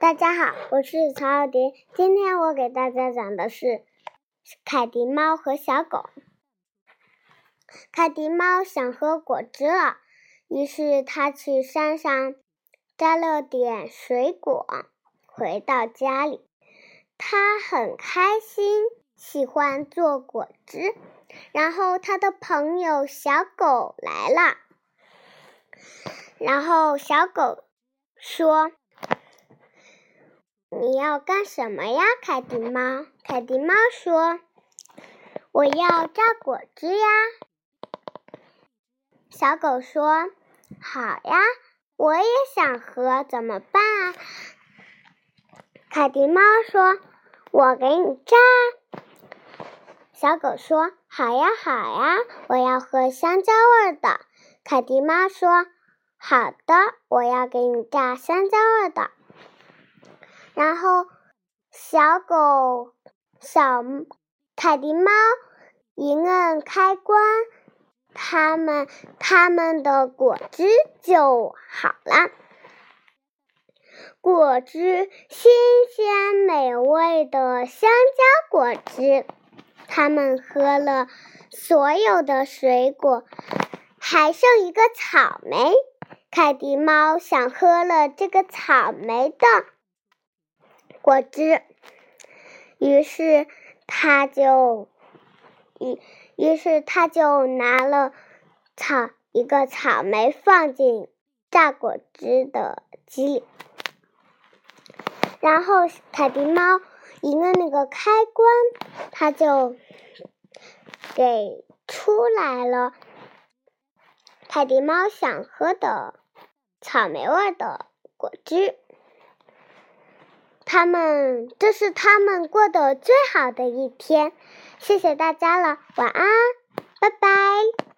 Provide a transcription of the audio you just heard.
大家好，我是曹小蝶。今天我给大家讲的是凯迪猫和小狗。凯迪猫想喝果汁了，于是它去山上摘了点水果，回到家里，它很开心，喜欢做果汁。然后它的朋友小狗来了，然后小狗说。你要干什么呀，凯迪猫？凯迪猫说：“我要榨果汁呀。”小狗说：“好呀，我也想喝，怎么办啊？”凯迪猫说：“我给你榨。”小狗说：“好呀，好呀，我要喝香蕉味的。”凯迪猫说：“好的，我要给你榨香蕉味的。”然后，小狗、小凯迪猫一摁开关，他们他们的果汁就好了。果汁新鲜美味的香蕉果汁，他们喝了所有的水果，还剩一个草莓。凯迪猫想喝了这个草莓的。果汁，于是他就，于于是他就拿了草一个草莓放进榨果汁的机里，然后凯迪猫一按那个开关，它就给出来了。凯迪猫想喝的草莓味的果汁。他们这是他们过的最好的一天。谢谢大家了晚安拜拜。